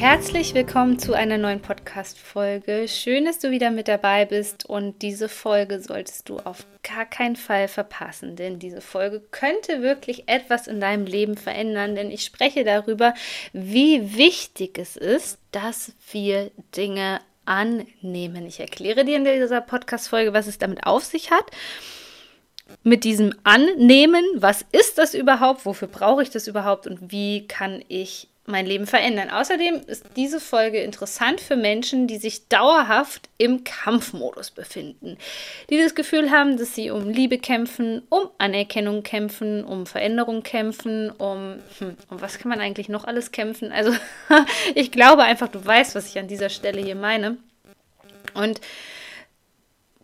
Herzlich willkommen zu einer neuen Podcast-Folge. Schön, dass du wieder mit dabei bist und diese Folge solltest du auf gar keinen Fall verpassen, denn diese Folge könnte wirklich etwas in deinem Leben verändern, denn ich spreche darüber, wie wichtig es ist, dass wir Dinge annehmen. Ich erkläre dir in dieser Podcast-Folge, was es damit auf sich hat mit diesem Annehmen, was ist das überhaupt, wofür brauche ich das überhaupt und wie kann ich mein Leben verändern. Außerdem ist diese Folge interessant für Menschen, die sich dauerhaft im Kampfmodus befinden, die das Gefühl haben, dass sie um Liebe kämpfen, um Anerkennung kämpfen, um Veränderung kämpfen, um, hm, um was kann man eigentlich noch alles kämpfen? Also ich glaube einfach, du weißt, was ich an dieser Stelle hier meine. Und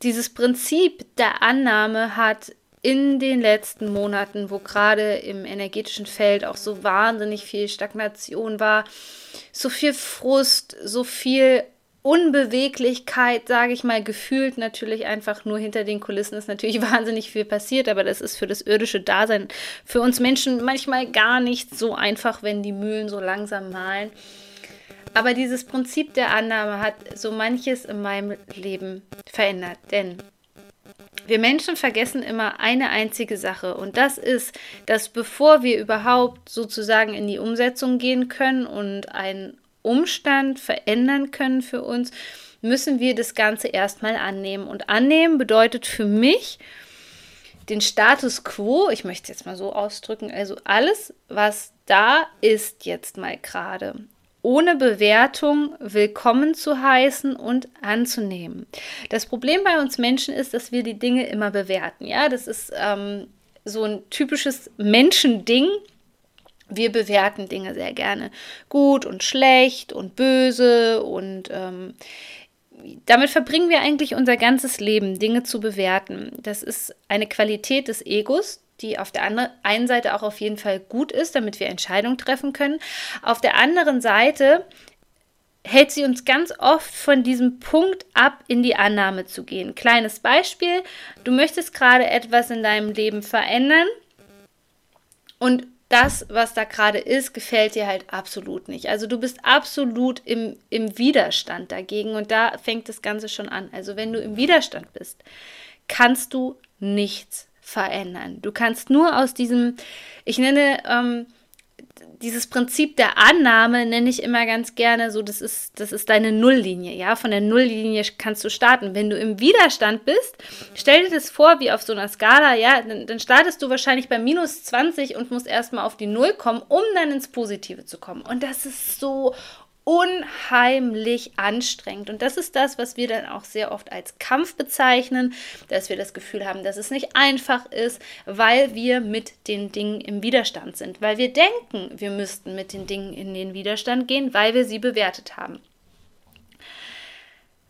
dieses Prinzip der Annahme hat in den letzten Monaten, wo gerade im energetischen Feld auch so wahnsinnig viel Stagnation war, so viel Frust, so viel Unbeweglichkeit, sage ich mal, gefühlt natürlich einfach nur hinter den Kulissen ist natürlich wahnsinnig viel passiert, aber das ist für das irdische Dasein für uns Menschen manchmal gar nicht so einfach, wenn die Mühlen so langsam malen. Aber dieses Prinzip der Annahme hat so manches in meinem Leben verändert, denn wir Menschen vergessen immer eine einzige Sache und das ist, dass bevor wir überhaupt sozusagen in die Umsetzung gehen können und einen Umstand verändern können für uns, müssen wir das Ganze erstmal annehmen. Und annehmen bedeutet für mich den Status quo, ich möchte es jetzt mal so ausdrücken, also alles, was da ist jetzt mal gerade ohne Bewertung willkommen zu heißen und anzunehmen. Das Problem bei uns Menschen ist, dass wir die Dinge immer bewerten. Ja, das ist ähm, so ein typisches Menschending. Wir bewerten Dinge sehr gerne gut und schlecht und böse und ähm, damit verbringen wir eigentlich unser ganzes Leben, Dinge zu bewerten. Das ist eine Qualität des Egos, die auf der einen Seite auch auf jeden Fall gut ist, damit wir Entscheidungen treffen können. Auf der anderen Seite hält sie uns ganz oft von diesem Punkt ab, in die Annahme zu gehen. Kleines Beispiel, du möchtest gerade etwas in deinem Leben verändern und das, was da gerade ist, gefällt dir halt absolut nicht. Also du bist absolut im, im Widerstand dagegen und da fängt das Ganze schon an. Also wenn du im Widerstand bist, kannst du nichts verändern. Du kannst nur aus diesem, ich nenne ähm, dieses Prinzip der Annahme nenne ich immer ganz gerne so, das ist, das ist deine Nulllinie, ja. Von der Nulllinie kannst du starten. Wenn du im Widerstand bist, stell dir das vor, wie auf so einer Skala, ja, dann, dann startest du wahrscheinlich bei minus 20 und musst erstmal auf die Null kommen, um dann ins Positive zu kommen. Und das ist so unheimlich anstrengend. Und das ist das, was wir dann auch sehr oft als Kampf bezeichnen, dass wir das Gefühl haben, dass es nicht einfach ist, weil wir mit den Dingen im Widerstand sind, weil wir denken, wir müssten mit den Dingen in den Widerstand gehen, weil wir sie bewertet haben.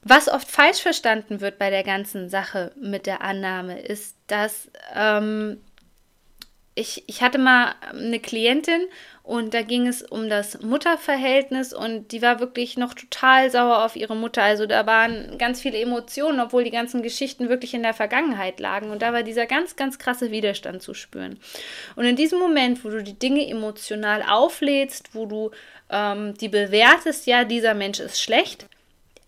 Was oft falsch verstanden wird bei der ganzen Sache mit der Annahme, ist, dass ähm, ich, ich hatte mal eine Klientin und da ging es um das Mutterverhältnis und die war wirklich noch total sauer auf ihre Mutter. Also da waren ganz viele Emotionen, obwohl die ganzen Geschichten wirklich in der Vergangenheit lagen. Und da war dieser ganz, ganz krasse Widerstand zu spüren. Und in diesem Moment, wo du die Dinge emotional auflädst, wo du ähm, die bewertest, ja, dieser Mensch ist schlecht,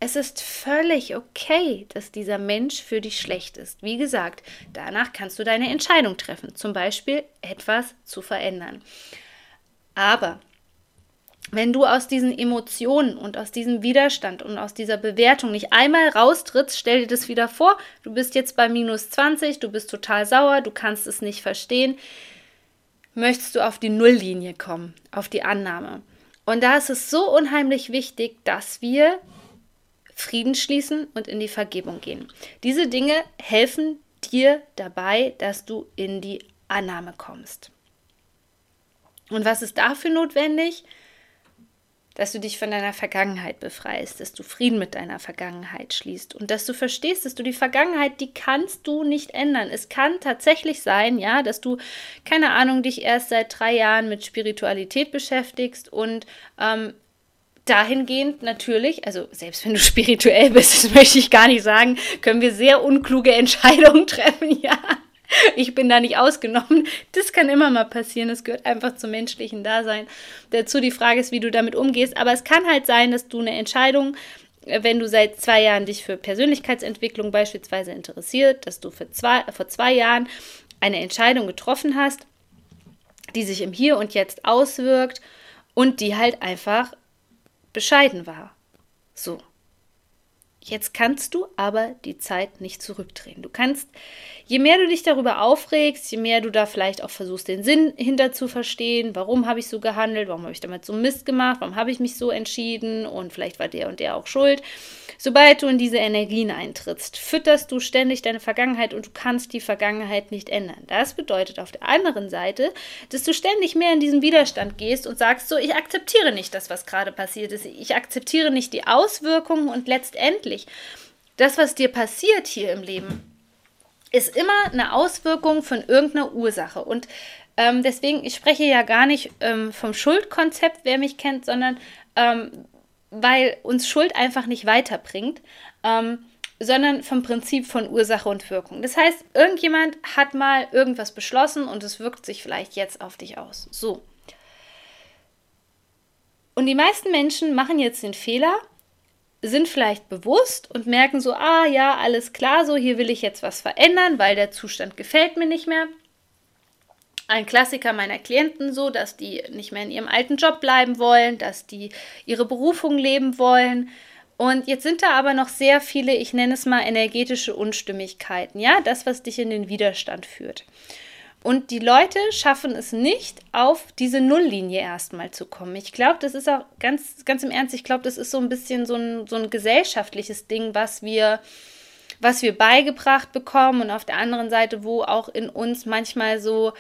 es ist völlig okay, dass dieser Mensch für dich schlecht ist. Wie gesagt, danach kannst du deine Entscheidung treffen, zum Beispiel etwas zu verändern. Aber wenn du aus diesen Emotionen und aus diesem Widerstand und aus dieser Bewertung nicht einmal raustrittst, stell dir das wieder vor, du bist jetzt bei minus 20, du bist total sauer, du kannst es nicht verstehen, möchtest du auf die Nulllinie kommen, auf die Annahme. Und da ist es so unheimlich wichtig, dass wir Frieden schließen und in die Vergebung gehen. Diese Dinge helfen dir dabei, dass du in die Annahme kommst. Und was ist dafür notwendig? dass du dich von deiner Vergangenheit befreist, dass du Frieden mit deiner Vergangenheit schließt und dass du verstehst, dass du die Vergangenheit, die kannst du nicht ändern. Es kann tatsächlich sein, ja, dass du, keine Ahnung, dich erst seit drei Jahren mit Spiritualität beschäftigst und ähm, dahingehend natürlich, also selbst wenn du spirituell bist, das möchte ich gar nicht sagen, können wir sehr unkluge Entscheidungen treffen, ja. Ich bin da nicht ausgenommen. Das kann immer mal passieren. Das gehört einfach zum menschlichen Dasein. Dazu die Frage ist, wie du damit umgehst. Aber es kann halt sein, dass du eine Entscheidung, äh, wenn du seit zwei Jahren dich für Persönlichkeitsentwicklung beispielsweise interessiert, dass du für zwei, vor zwei Jahren eine Entscheidung getroffen hast, die sich im Hier und Jetzt auswirkt und die halt einfach bescheiden war. So. Jetzt kannst du aber die Zeit nicht zurückdrehen. Du kannst, je mehr du dich darüber aufregst, je mehr du da vielleicht auch versuchst, den Sinn hinter zu verstehen, warum habe ich so gehandelt, warum habe ich damit so Mist gemacht, warum habe ich mich so entschieden und vielleicht war der und der auch schuld. Sobald du in diese Energien eintrittst, fütterst du ständig deine Vergangenheit und du kannst die Vergangenheit nicht ändern. Das bedeutet auf der anderen Seite, dass du ständig mehr in diesen Widerstand gehst und sagst so, ich akzeptiere nicht das, was gerade passiert ist. Ich akzeptiere nicht die Auswirkungen und letztendlich das, was dir passiert hier im Leben, ist immer eine Auswirkung von irgendeiner Ursache. Und ähm, deswegen, ich spreche ja gar nicht ähm, vom Schuldkonzept, wer mich kennt, sondern ähm, weil uns Schuld einfach nicht weiterbringt, ähm, sondern vom Prinzip von Ursache und Wirkung. Das heißt, irgendjemand hat mal irgendwas beschlossen und es wirkt sich vielleicht jetzt auf dich aus. So. Und die meisten Menschen machen jetzt den Fehler, sind vielleicht bewusst und merken so, ah ja, alles klar, so hier will ich jetzt was verändern, weil der Zustand gefällt mir nicht mehr ein Klassiker meiner Klienten so, dass die nicht mehr in ihrem alten Job bleiben wollen, dass die ihre Berufung leben wollen. Und jetzt sind da aber noch sehr viele, ich nenne es mal energetische Unstimmigkeiten, ja, das, was dich in den Widerstand führt. Und die Leute schaffen es nicht, auf diese Nulllinie erstmal zu kommen. Ich glaube, das ist auch ganz, ganz im Ernst, ich glaube, das ist so ein bisschen so ein, so ein gesellschaftliches Ding, was wir, was wir beigebracht bekommen und auf der anderen Seite, wo auch in uns manchmal so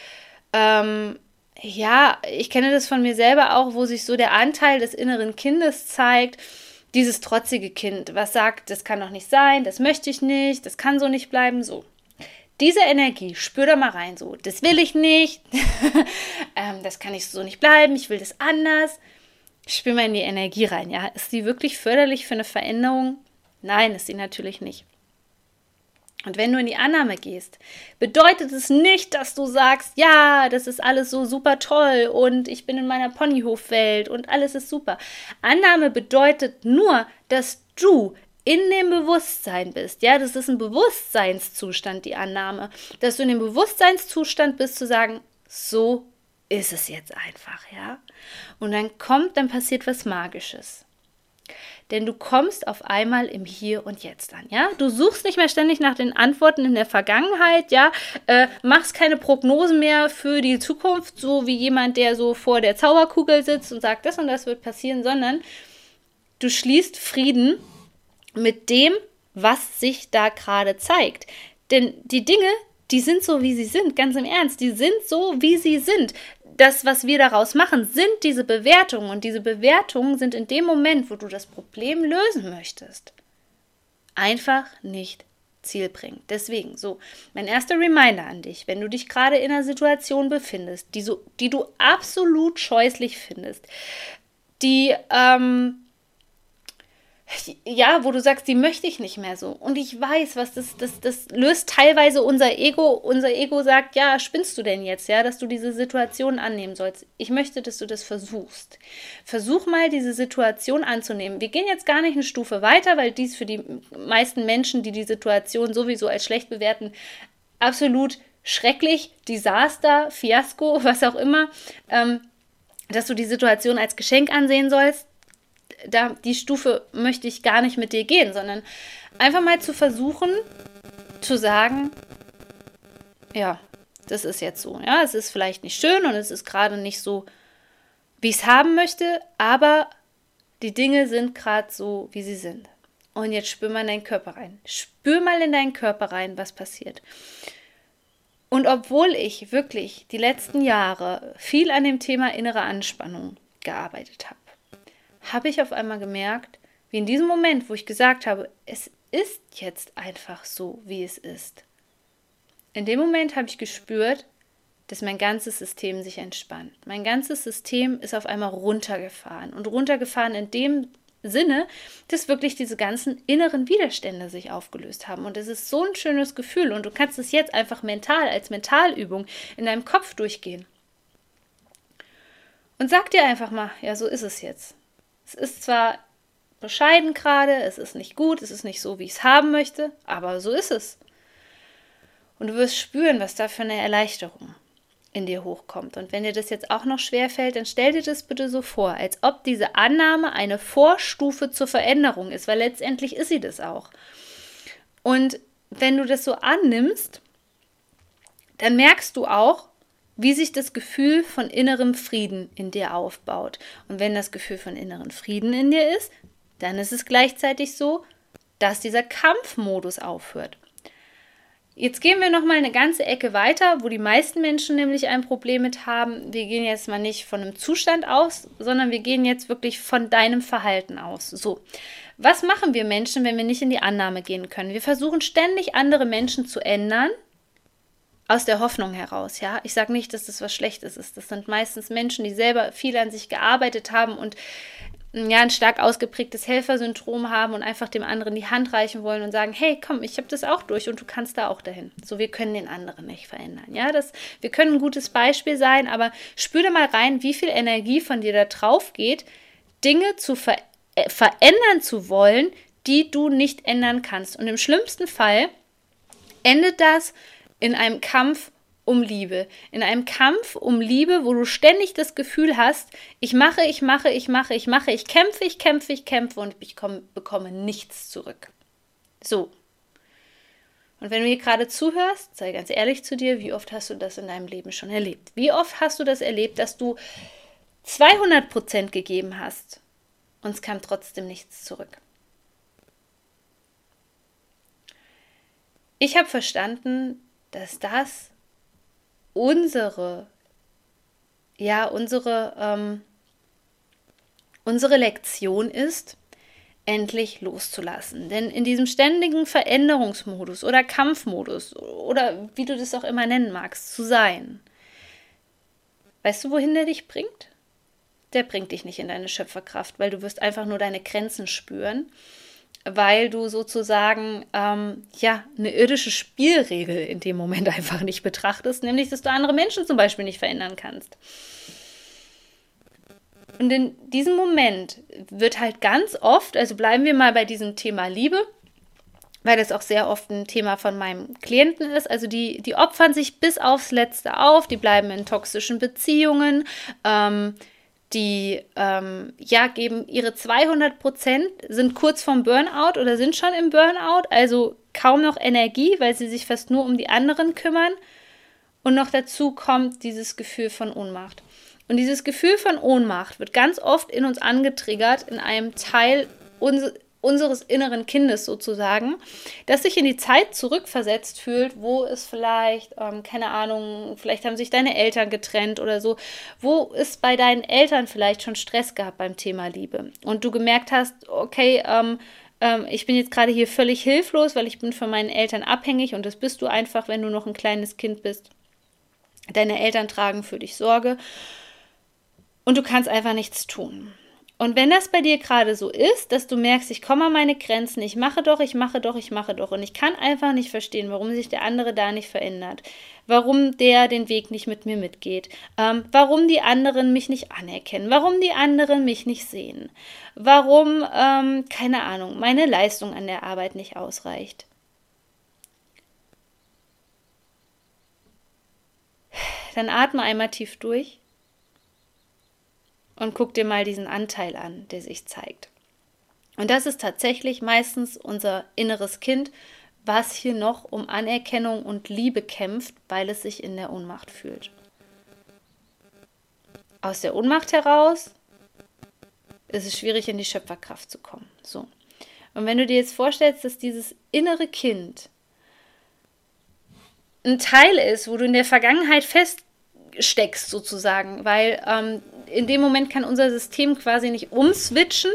ähm, ja, ich kenne das von mir selber auch, wo sich so der Anteil des inneren Kindes zeigt. Dieses trotzige Kind, was sagt, das kann doch nicht sein, das möchte ich nicht, das kann so nicht bleiben, so. Diese Energie, spür da mal rein, so, das will ich nicht, ähm, das kann ich so nicht bleiben, ich will das anders. Spür mal in die Energie rein, ja. Ist die wirklich förderlich für eine Veränderung? Nein, ist sie natürlich nicht. Und wenn du in die Annahme gehst, bedeutet es nicht, dass du sagst, ja, das ist alles so super toll und ich bin in meiner Ponyhofwelt und alles ist super. Annahme bedeutet nur, dass du in dem Bewusstsein bist. Ja, das ist ein Bewusstseinszustand, die Annahme. Dass du in dem Bewusstseinszustand bist, zu sagen, so ist es jetzt einfach, ja. Und dann kommt, dann passiert was Magisches denn du kommst auf einmal im Hier und Jetzt an, ja? Du suchst nicht mehr ständig nach den Antworten in der Vergangenheit, ja? Äh, machst keine Prognosen mehr für die Zukunft, so wie jemand, der so vor der Zauberkugel sitzt und sagt, das und das wird passieren, sondern du schließt Frieden mit dem, was sich da gerade zeigt. Denn die Dinge, die sind so, wie sie sind, ganz im Ernst. Die sind so, wie sie sind das, was wir daraus machen, sind diese Bewertungen. Und diese Bewertungen sind in dem Moment, wo du das Problem lösen möchtest, einfach nicht zielbringend. Deswegen, so, mein erster Reminder an dich, wenn du dich gerade in einer Situation befindest, die, so, die du absolut scheußlich findest, die ähm, ja, wo du sagst, die möchte ich nicht mehr so. Und ich weiß, was das, das, das löst teilweise unser Ego. Unser Ego sagt, ja, spinnst du denn jetzt, ja, dass du diese Situation annehmen sollst. Ich möchte, dass du das versuchst. Versuch mal, diese Situation anzunehmen. Wir gehen jetzt gar nicht eine Stufe weiter, weil dies für die meisten Menschen, die die Situation sowieso als schlecht bewerten, absolut schrecklich, Desaster, Fiasko, was auch immer, ähm, dass du die Situation als Geschenk ansehen sollst da, die Stufe möchte ich gar nicht mit dir gehen, sondern einfach mal zu versuchen, zu sagen, ja, das ist jetzt so. Ja, es ist vielleicht nicht schön und es ist gerade nicht so, wie ich es haben möchte, aber die Dinge sind gerade so, wie sie sind. Und jetzt spür mal in deinen Körper rein. Spür mal in deinen Körper rein, was passiert. Und obwohl ich wirklich die letzten Jahre viel an dem Thema innere Anspannung gearbeitet habe, habe ich auf einmal gemerkt, wie in diesem Moment, wo ich gesagt habe, es ist jetzt einfach so, wie es ist. In dem Moment habe ich gespürt, dass mein ganzes System sich entspannt. Mein ganzes System ist auf einmal runtergefahren und runtergefahren in dem Sinne, dass wirklich diese ganzen inneren Widerstände sich aufgelöst haben. Und es ist so ein schönes Gefühl und du kannst es jetzt einfach mental als Mentalübung in deinem Kopf durchgehen. Und sag dir einfach mal, ja, so ist es jetzt. Es ist zwar bescheiden gerade, es ist nicht gut, es ist nicht so, wie ich es haben möchte, aber so ist es. Und du wirst spüren, was da für eine Erleichterung in dir hochkommt. Und wenn dir das jetzt auch noch schwer fällt, dann stell dir das bitte so vor, als ob diese Annahme eine Vorstufe zur Veränderung ist, weil letztendlich ist sie das auch. Und wenn du das so annimmst, dann merkst du auch, wie sich das Gefühl von innerem Frieden in dir aufbaut. Und wenn das Gefühl von inneren Frieden in dir ist, dann ist es gleichzeitig so, dass dieser Kampfmodus aufhört. Jetzt gehen wir noch mal eine ganze Ecke weiter, wo die meisten Menschen nämlich ein Problem mit haben. Wir gehen jetzt mal nicht von einem Zustand aus, sondern wir gehen jetzt wirklich von deinem Verhalten aus. So, was machen wir Menschen, wenn wir nicht in die Annahme gehen können? Wir versuchen ständig andere Menschen zu ändern, aus der Hoffnung heraus, ja. Ich sage nicht, dass das was Schlechtes ist. Das sind meistens Menschen, die selber viel an sich gearbeitet haben und ja, ein stark ausgeprägtes Helfersyndrom haben und einfach dem anderen die Hand reichen wollen und sagen, hey, komm, ich habe das auch durch und du kannst da auch dahin. So, wir können den anderen nicht verändern. Ja, das, wir können ein gutes Beispiel sein, aber spüre mal rein, wie viel Energie von dir da drauf geht, Dinge zu ver äh, verändern zu wollen, die du nicht ändern kannst. Und im schlimmsten Fall endet das in einem Kampf um Liebe. In einem Kampf um Liebe, wo du ständig das Gefühl hast, ich mache, ich mache, ich mache, ich mache, ich kämpfe, ich kämpfe, ich kämpfe und ich komme, bekomme nichts zurück. So. Und wenn du hier gerade zuhörst, sei ganz ehrlich zu dir, wie oft hast du das in deinem Leben schon erlebt? Wie oft hast du das erlebt, dass du 200% gegeben hast und es kam trotzdem nichts zurück? Ich habe verstanden, dass das unsere, ja, unsere, ähm, unsere Lektion ist, endlich loszulassen. Denn in diesem ständigen Veränderungsmodus oder Kampfmodus oder wie du das auch immer nennen magst, zu sein, weißt du, wohin der dich bringt? Der bringt dich nicht in deine Schöpferkraft, weil du wirst einfach nur deine Grenzen spüren weil du sozusagen ähm, ja eine irdische Spielregel in dem Moment einfach nicht betrachtest, nämlich dass du andere Menschen zum Beispiel nicht verändern kannst. Und in diesem Moment wird halt ganz oft, also bleiben wir mal bei diesem Thema Liebe, weil das auch sehr oft ein Thema von meinem Klienten ist. Also die, die opfern sich bis aufs Letzte auf, die bleiben in toxischen Beziehungen, ähm, die ähm, ja geben ihre 200 Prozent, sind kurz vorm Burnout oder sind schon im Burnout, also kaum noch Energie, weil sie sich fast nur um die anderen kümmern. Und noch dazu kommt dieses Gefühl von Ohnmacht. Und dieses Gefühl von Ohnmacht wird ganz oft in uns angetriggert in einem Teil uns unseres inneren Kindes sozusagen, das sich in die Zeit zurückversetzt fühlt, wo es vielleicht, ähm, keine Ahnung, vielleicht haben sich deine Eltern getrennt oder so, wo es bei deinen Eltern vielleicht schon Stress gab beim Thema Liebe und du gemerkt hast, okay, ähm, ähm, ich bin jetzt gerade hier völlig hilflos, weil ich bin von meinen Eltern abhängig und das bist du einfach, wenn du noch ein kleines Kind bist. Deine Eltern tragen für dich Sorge und du kannst einfach nichts tun. Und wenn das bei dir gerade so ist, dass du merkst, ich komme an meine Grenzen, ich mache doch, ich mache doch, ich mache doch. Und ich kann einfach nicht verstehen, warum sich der andere da nicht verändert, warum der den Weg nicht mit mir mitgeht, ähm, warum die anderen mich nicht anerkennen, warum die anderen mich nicht sehen, warum, ähm, keine Ahnung, meine Leistung an der Arbeit nicht ausreicht. Dann atme einmal tief durch und guck dir mal diesen Anteil an, der sich zeigt. Und das ist tatsächlich meistens unser inneres Kind, was hier noch um Anerkennung und Liebe kämpft, weil es sich in der Ohnmacht fühlt. Aus der Ohnmacht heraus ist es schwierig, in die Schöpferkraft zu kommen. So. Und wenn du dir jetzt vorstellst, dass dieses innere Kind ein Teil ist, wo du in der Vergangenheit feststeckst, sozusagen, weil ähm, in dem Moment kann unser System quasi nicht umswitchen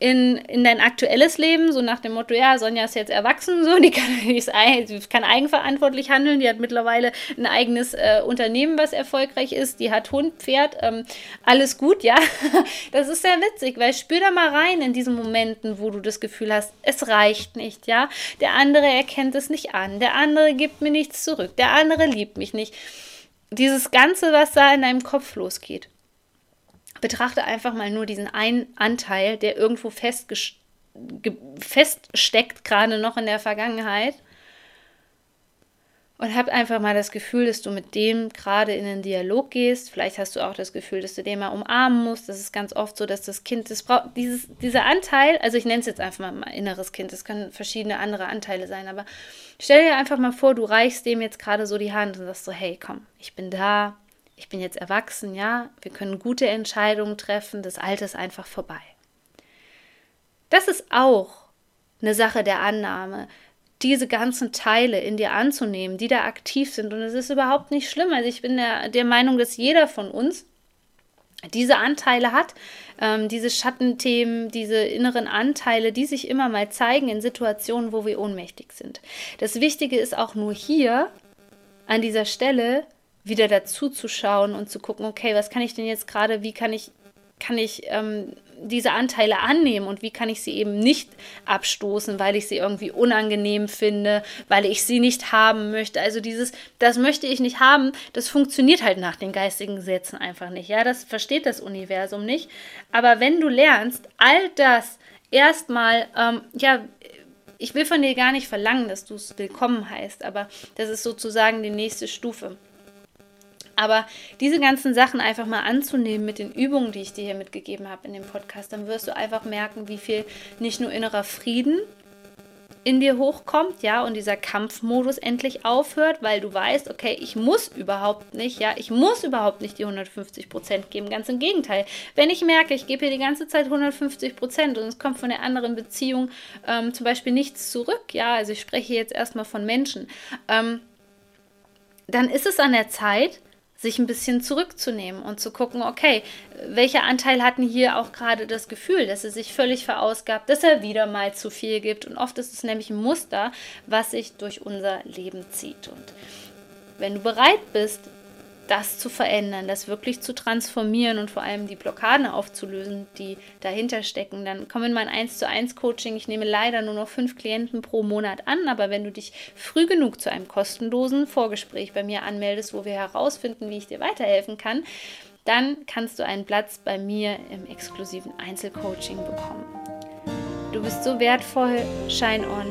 in, in dein aktuelles Leben, so nach dem Motto, ja, Sonja ist jetzt erwachsen, so, die kann, die kann eigenverantwortlich handeln, die hat mittlerweile ein eigenes äh, Unternehmen, was erfolgreich ist, die hat Hund, Pferd, ähm, alles gut, ja. Das ist sehr witzig, weil spür da mal rein in diesen Momenten, wo du das Gefühl hast, es reicht nicht, ja. Der andere erkennt es nicht an, der andere gibt mir nichts zurück, der andere liebt mich nicht. Dieses Ganze, was da in deinem Kopf losgeht betrachte einfach mal nur diesen einen Anteil, der irgendwo feststeckt, gerade noch in der Vergangenheit. Und hab einfach mal das Gefühl, dass du mit dem gerade in den Dialog gehst. Vielleicht hast du auch das Gefühl, dass du den mal umarmen musst. Das ist ganz oft so, dass das Kind, das braucht, dieses, dieser Anteil, also ich nenne es jetzt einfach mal inneres Kind, das können verschiedene andere Anteile sein, aber stell dir einfach mal vor, du reichst dem jetzt gerade so die Hand und sagst so, hey, komm, ich bin da, ich bin jetzt erwachsen, ja, wir können gute Entscheidungen treffen, das Alte ist einfach vorbei. Das ist auch eine Sache der Annahme, diese ganzen Teile in dir anzunehmen, die da aktiv sind. Und es ist überhaupt nicht schlimm. Also ich bin der, der Meinung, dass jeder von uns diese Anteile hat, ähm, diese Schattenthemen, diese inneren Anteile, die sich immer mal zeigen in Situationen, wo wir ohnmächtig sind. Das Wichtige ist auch nur hier an dieser Stelle wieder dazu zu schauen und zu gucken, okay, was kann ich denn jetzt gerade, wie kann ich, kann ich ähm, diese Anteile annehmen und wie kann ich sie eben nicht abstoßen, weil ich sie irgendwie unangenehm finde, weil ich sie nicht haben möchte. Also dieses, das möchte ich nicht haben, das funktioniert halt nach den geistigen Gesetzen einfach nicht. Ja, das versteht das Universum nicht. Aber wenn du lernst, all das erstmal, ähm, ja, ich will von dir gar nicht verlangen, dass du es willkommen heißt, aber das ist sozusagen die nächste Stufe. Aber diese ganzen Sachen einfach mal anzunehmen mit den Übungen, die ich dir hier mitgegeben habe in dem Podcast, dann wirst du einfach merken, wie viel nicht nur innerer Frieden in dir hochkommt, ja, und dieser Kampfmodus endlich aufhört, weil du weißt, okay, ich muss überhaupt nicht, ja, ich muss überhaupt nicht die 150 Prozent geben. Ganz im Gegenteil. Wenn ich merke, ich gebe hier die ganze Zeit 150 Prozent und es kommt von der anderen Beziehung ähm, zum Beispiel nichts zurück, ja, also ich spreche jetzt erstmal von Menschen, ähm, dann ist es an der Zeit, sich ein bisschen zurückzunehmen und zu gucken, okay, welcher Anteil hatten hier auch gerade das Gefühl, dass er sich völlig verausgabt, dass er wieder mal zu viel gibt. Und oft ist es nämlich ein Muster, was sich durch unser Leben zieht. Und wenn du bereit bist, das zu verändern, das wirklich zu transformieren und vor allem die Blockaden aufzulösen, die dahinter stecken. Dann komm in mein 1 zu 1 Coaching. Ich nehme leider nur noch fünf Klienten pro Monat an, aber wenn du dich früh genug zu einem kostenlosen Vorgespräch bei mir anmeldest, wo wir herausfinden, wie ich dir weiterhelfen kann, dann kannst du einen Platz bei mir im exklusiven Einzelcoaching bekommen. Du bist so wertvoll, shine on